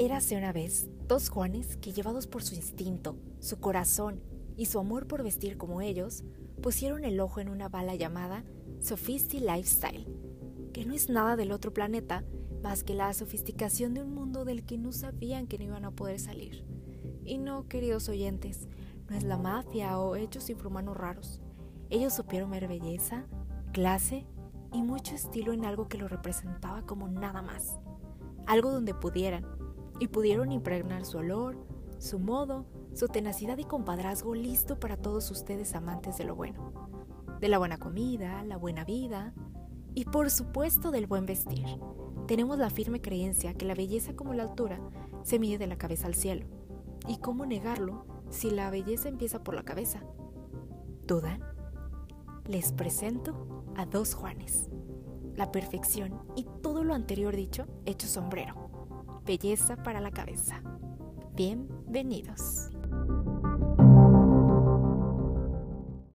Érase una vez dos Juanes que llevados por su instinto, su corazón y su amor por vestir como ellos, pusieron el ojo en una bala llamada Sophisty Lifestyle, que no es nada del otro planeta más que la sofisticación de un mundo del que no sabían que no iban a poder salir. Y no, queridos oyentes, no es la mafia o hechos infrahumanos raros. Ellos supieron ver belleza, clase y mucho estilo en algo que lo representaba como nada más. Algo donde pudieran, y pudieron impregnar su olor, su modo, su tenacidad y compadrazgo listo para todos ustedes amantes de lo bueno, de la buena comida, la buena vida y por supuesto del buen vestir. Tenemos la firme creencia que la belleza como la altura se mide de la cabeza al cielo. ¿Y cómo negarlo si la belleza empieza por la cabeza? ¿Dudan? Les presento a dos Juanes. La perfección y todo lo anterior dicho hecho sombrero belleza para la cabeza. Bienvenidos.